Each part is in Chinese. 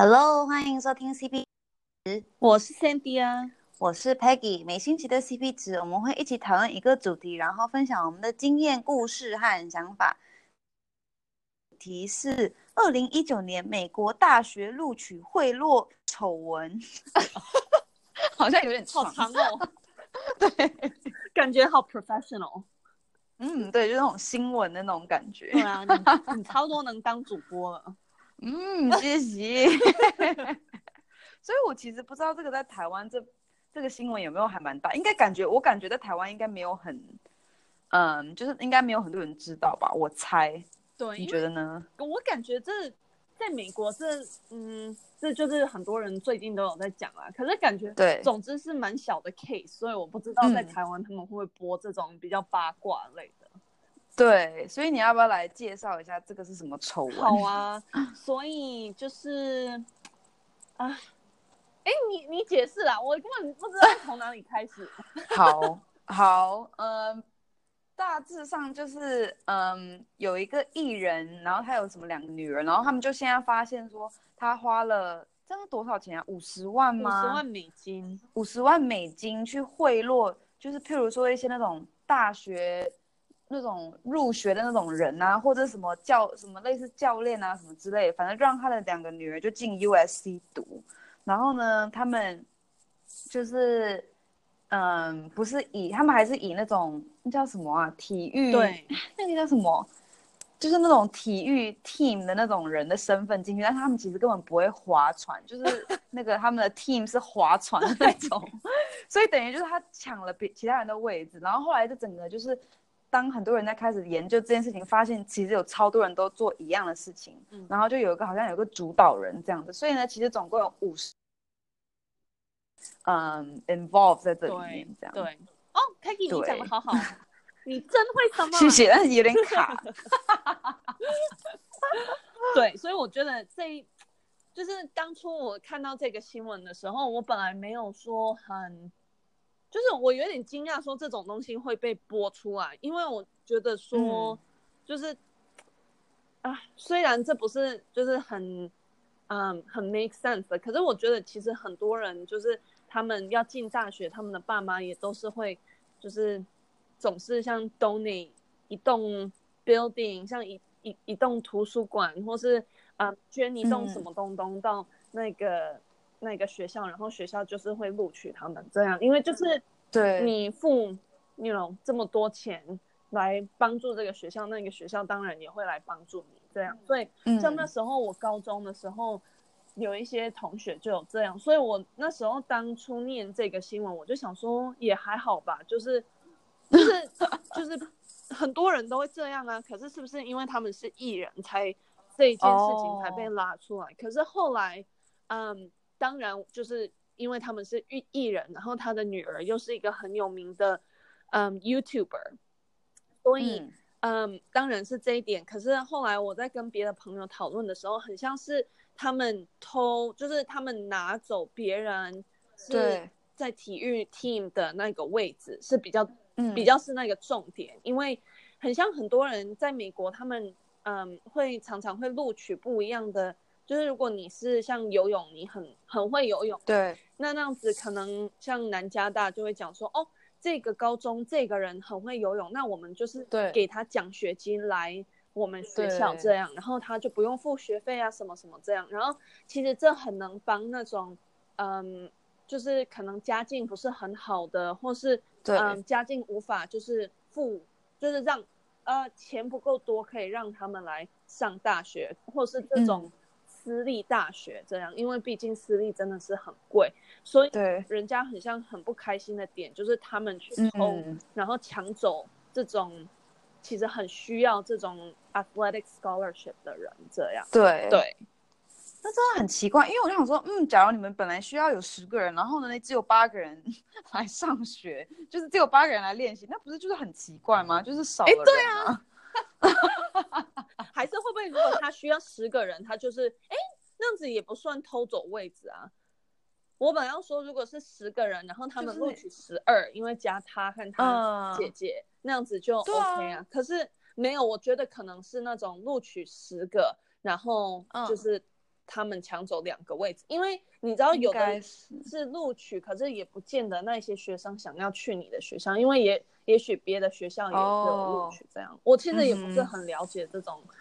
Hello，欢迎收听 CP 值，我是 Sandy 啊，我是 Peggy。每星期的 CP 值，我们会一起讨论一个主题，然后分享我们的经验、故事和想法。主题是二零一九年美国大学录取贿赂丑闻，好像有点长好长哦。对，感觉好 professional。嗯，对，就那种新闻的那种感觉。对啊，你你超多能当主播了。嗯，谢谢。所以我其实不知道这个在台湾这这个新闻有没有还蛮大，应该感觉我感觉在台湾应该没有很，嗯，就是应该没有很多人知道吧，我猜。对，你觉得呢？我感觉这在美国这，嗯，这就是很多人最近都有在讲啊。可是感觉对，总之是蛮小的 case，所以我不知道在台湾他们会不会播这种比较八卦类对，所以你要不要来介绍一下这个是什么丑闻？好啊，所以就是啊，哎，你你解释啦，我根本不知道从哪里开始。好好，嗯。大致上就是，嗯，有一个艺人，然后他有什么两个女儿，然后他们就现在发现说，他花了这是多少钱啊？五十万吗？五十万美金。五十万美金去贿赂，就是譬如说一些那种大学那种入学的那种人啊，或者什么教什么类似教练啊什么之类的，反正让他的两个女儿就进 USC 读，然后呢，他们就是。嗯，不是以他们还是以那种那叫什么啊？体育对，那个叫什么？就是那种体育 team 的那种人的身份进去，但是他们其实根本不会划船，就是 那个他们的 team 是划船的那种，所以等于就是他抢了别其他人的位置，然后后来就整个就是当很多人在开始研究这件事情，发现其实有超多人都做一样的事情，嗯，然后就有一个好像有一个主导人这样子，所以呢，其实总共有五十。嗯、um,，involve 在这里面，这样对，对哦，Peggy，你讲的好好，你真会什么？谢谢，但是有点卡。对，所以我觉得这就是当初我看到这个新闻的时候，我本来没有说很，就是我有点惊讶，说这种东西会被播出来，因为我觉得说，就是、嗯、啊，虽然这不是就是很。嗯，很 make sense 的。可是我觉得其实很多人就是他们要进大学，他们的爸妈也都是会，就是总是像 donate 一栋 building，像一一一栋图书馆，或是啊、嗯、捐一栋什么东东到那个、嗯、那个学校，然后学校就是会录取他们这样，因为就是对你付你 you know 这么多钱来帮助这个学校，那个学校当然也会来帮助你。这样，所以像那时候我高中的时候，有一些同学就有这样，所以我那时候当初念这个新闻，我就想说也还好吧，就是就是就是很多人都会这样啊。可是是不是因为他们是艺人才这一件事情才被拉出来？哦、可是后来，嗯，当然就是因为他们是艺艺人，然后他的女儿又是一个很有名的嗯 YouTuber，所以。嗯嗯，当然是这一点。可是后来我在跟别的朋友讨论的时候，很像是他们偷，就是他们拿走别人是在体育 team 的那个位置是比较，嗯，比较是那个重点。因为很像很多人在美国，他们嗯会常常会录取不一样的，就是如果你是像游泳，你很很会游泳，对，那那样子可能像南加大就会讲说哦。这个高中这个人很会游泳，那我们就是给他奖学金来我们学校这样，然后他就不用付学费啊什么什么这样。然后其实这很能帮那种，嗯，就是可能家境不是很好的，或是嗯家境无法就是付，就是让呃钱不够多可以让他们来上大学，或是这种。嗯私立大学这样，因为毕竟私立真的是很贵，所以对人家很像很不开心的点，就是他们去偷，嗯、然后抢走这种其实很需要这种 athletic scholarship 的人，这样。对对，那真的很奇怪，因为我就想说，嗯，假如你们本来需要有十个人，然后呢，只有八个人 来上学，就是只有八个人来练习，那不是就是很奇怪吗？就是少了人、啊。对啊。如果他需要十个人，他就是哎，那样子也不算偷走位置啊。我本来要说，如果是十个人，然后他们录取十二，就是，因为加他和他姐姐，嗯，那样子就 OK 啊，啊。可是没有，我觉得可能是那种录取十个，然后就是他们抢走两个位置，因为你知道有的是是录取，可是也不见得那些学生想要去你的学校，因为也也许别的学校也有录取这样。Oh, 我其实也不是很了解这种对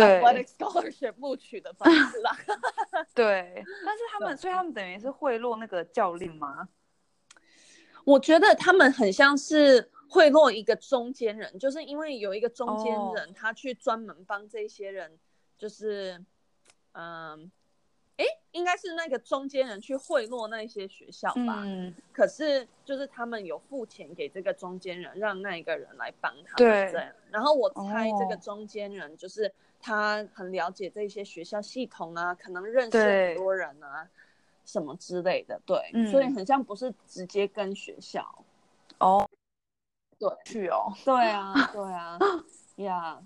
athletic scholarship 录取的方式啦。对，但是他们，所以他们等于是贿赂那个教练吗？我觉得他们很像是贿赂一个中间人，就是因为有一个中间人，oh. 他去专门帮这些人，就是。嗯，哎，应该是那个中间人去贿赂那些学校吧。嗯，可是就是他们有付钱给这个中间人，让那一个人来帮他们。对，对。然后我猜这个中间人就是他很了解这些学校系统啊，可能认识很多人啊，什么之类的。对，嗯，所以很像不是直接跟学校。哦，对，去哦。对啊，对啊，呀。yeah.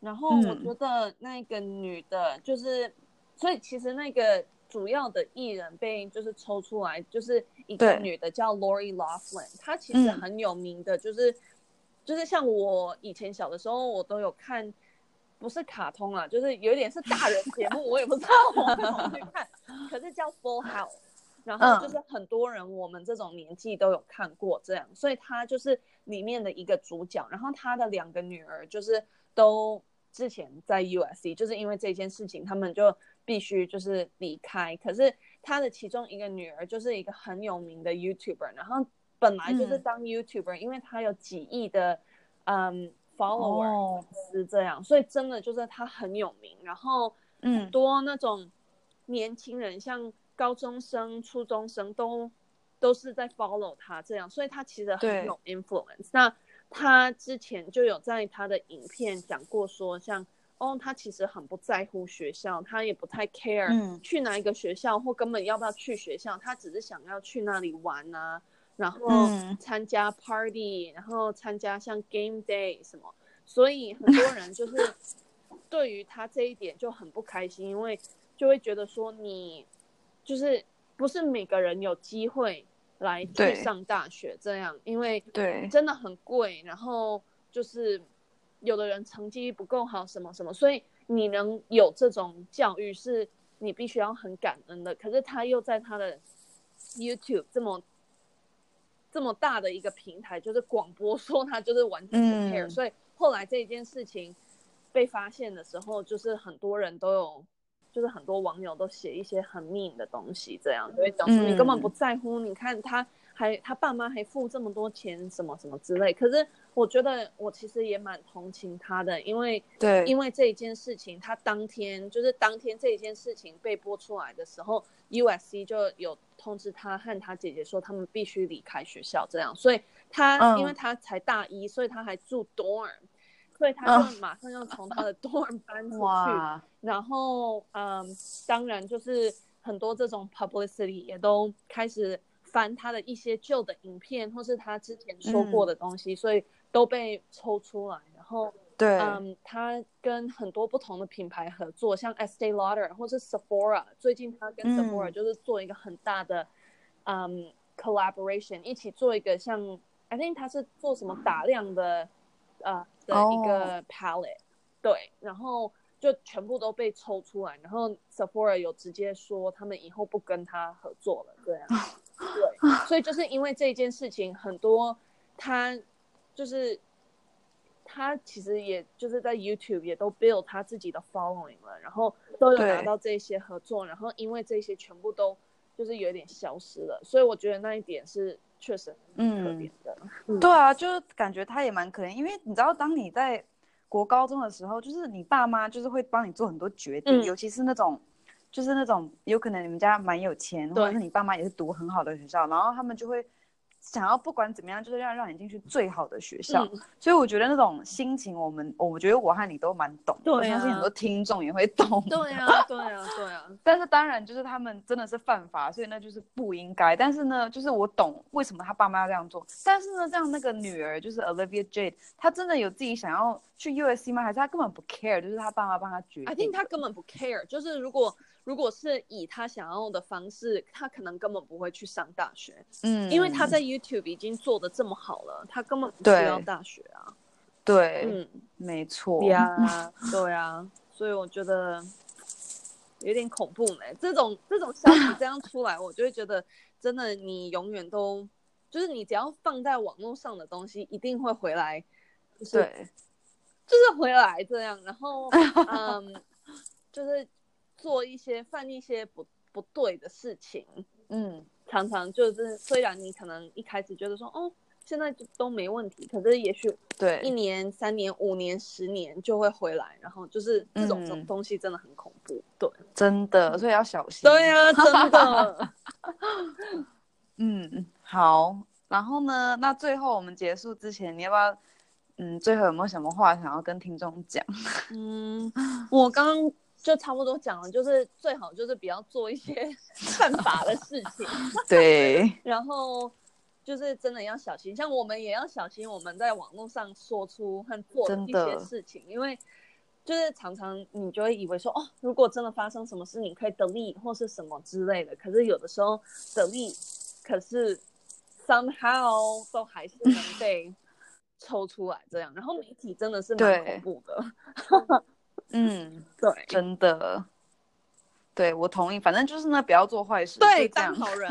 然后我觉得那个女的，就是，嗯、所以其实那个主要的艺人被就是抽出来，就是一个女的叫 Lori Loughlin，她其实很有名的，就是、嗯，就是像我以前小的时候，我都有看，不是卡通啊，就是有点是大人节目，我也不知道我怎么去看，可是叫 Full House，然后就是很多人我们这种年纪都有看过这样，所以他就是里面的一个主角，然后他的两个女儿就是都。之前在 USC 就是因为这件事情，他们就必须就是离开。可是他的其中一个女儿就是一个很有名的 YouTuber，然后本来就是当 YouTuber，嗯，因为他有几亿的嗯 follower 是这样，所以真的就是他很有名。然后很多那种年轻人，像高中生、初中生都都是在 follow 他这样，所以他其实很有 influence。那他之前就有在他的影片讲过，说像哦，他其实很不在乎学校，他也不太 care 去哪一个学校，或根本要不要去学校，他只是想要去那里玩啊，然后参加 party，然后参加像 game day 什么，所以很多人就是 对于他这一点就很不开心，因为就会觉得说你就是不是每个人有机会。来去上大学这样，因为对真的很贵，然后就是有的人成绩不够好，什么什么，所以你能有这种教育是你必须要很感恩的。可是他又在他的 YouTube 这么这么大的一个平台，就是广播说他就是完全不 care，嗯，所以后来这件事情被发现的时候，就是很多人都有。就是很多网友都写一些很 mean 的东西，这样就会讲说你根本不在乎。嗯、你看他还他爸妈还付这么多钱，什么什么之类。可是我觉得我其实也蛮同情他的，因为对，因为这一件事情，他当天就是当天这一件事情被播出来的时候，USC 就有通知他和他姐姐说他们必须离开学校，这样。所以他、嗯、因为他才大一，所以他还住 dorm。所以他就马上要从他的 dorm 搬出去，然后嗯，当然就是很多这种 publicity 也都开始翻他的一些旧的影片，或是他之前说过的东西，嗯、所以都被抽出来。然后对，嗯，他跟很多不同的品牌合作，像 Estee Lauder 或是 Sephora，最近他跟 Sephora 就是做一个很大的嗯，嗯 collaboration，一起做一个像 I think 他是做什么打量的。呃的一个 palette，、oh. 对，然后就全部都被抽出来，然后 Sephora 有直接说他们以后不跟他合作了，对啊，对，所以就是因为这件事情，很多他就是他其实也就是在 YouTube 也都 build 他自己的 following 了，然后都有拿到这些合作，然后因为这些全部都就是有点消失了，所以我觉得那一点是。确实，嗯，可怜的，对啊，就是感觉他也蛮可怜，因为你知道，当你在国高中的时候，就是你爸妈就是会帮你做很多决定，嗯、尤其是那种，就是那种有可能你们家蛮有钱，或者是你爸妈也是读很好的学校，然后他们就会。想要不管怎么样，就是要让你进去最好的学校，嗯，所以我觉得那种心情，我们我觉得我和你都蛮懂，对啊，我相信很多听众也会懂。对啊，对啊，对啊。但是当然，就是他们真的是犯法，所以那就是不应该。但是呢，就是我懂为什么他爸妈要这样做。但是呢，这样那个女儿就是 Olivia Jade，她真的有自己想要去 USC 吗？还是她根本不 care？就是她爸妈帮她决定？I think 她根本不 care。就是如果。如果是以他想要的方式，他可能根本不会去上大学。嗯，因为他在 YouTube 已经做的这么好了，他根本不需要大学啊。对，嗯，没错。呀，对啊，所以我觉得，有点恐怖呢。这种这种消息这样出来，我就会觉得，真的，你永远都就是你只要放在网络上的东西，一定会回来，就是、对，就是回来这样，然后 嗯，就是做一些犯一些不不对的事情，嗯，常常就是虽然你可能一开始觉得说，哦。现在就都没问题，可是也许对一年、三年、五年、十年就会回来，然后就是这种这种东西真的很恐怖，对，真的，所以要小心。对呀、啊，真的。嗯，好，然后呢？那最后我们结束之前，你要不要？嗯，最后有没有什么话想要跟听众讲？嗯，我刚刚就差不多讲了，就是最好就是不要做一些 犯法的事情。对，然后。就是真的要小心，像我们也要小心，我们在网络上说出和做的一些事情，因为就是常常你就会以为说，哦，如果真的发生什么事，你可以 delete 或是什么之类的，可是有的时候 delete，可是 somehow 都还是能被 抽出来这样，然后媒体真的是蛮恐怖的。嗯，对，真的，对我同意，反正就是呢，不要做坏事，对，当好人。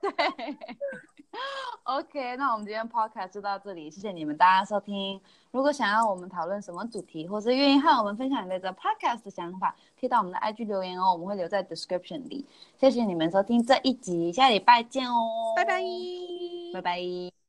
对，OK，那我们今天 Podcast 就到这里，谢谢你们大家收听。如果想要我们讨论什么主题，或是愿意和我们分享你对这 Podcast 的想法，可以到我们的 IG 留言哦，我们会留在 description 里。谢谢你们收听这一集，下礼拜见哦，拜拜，拜拜。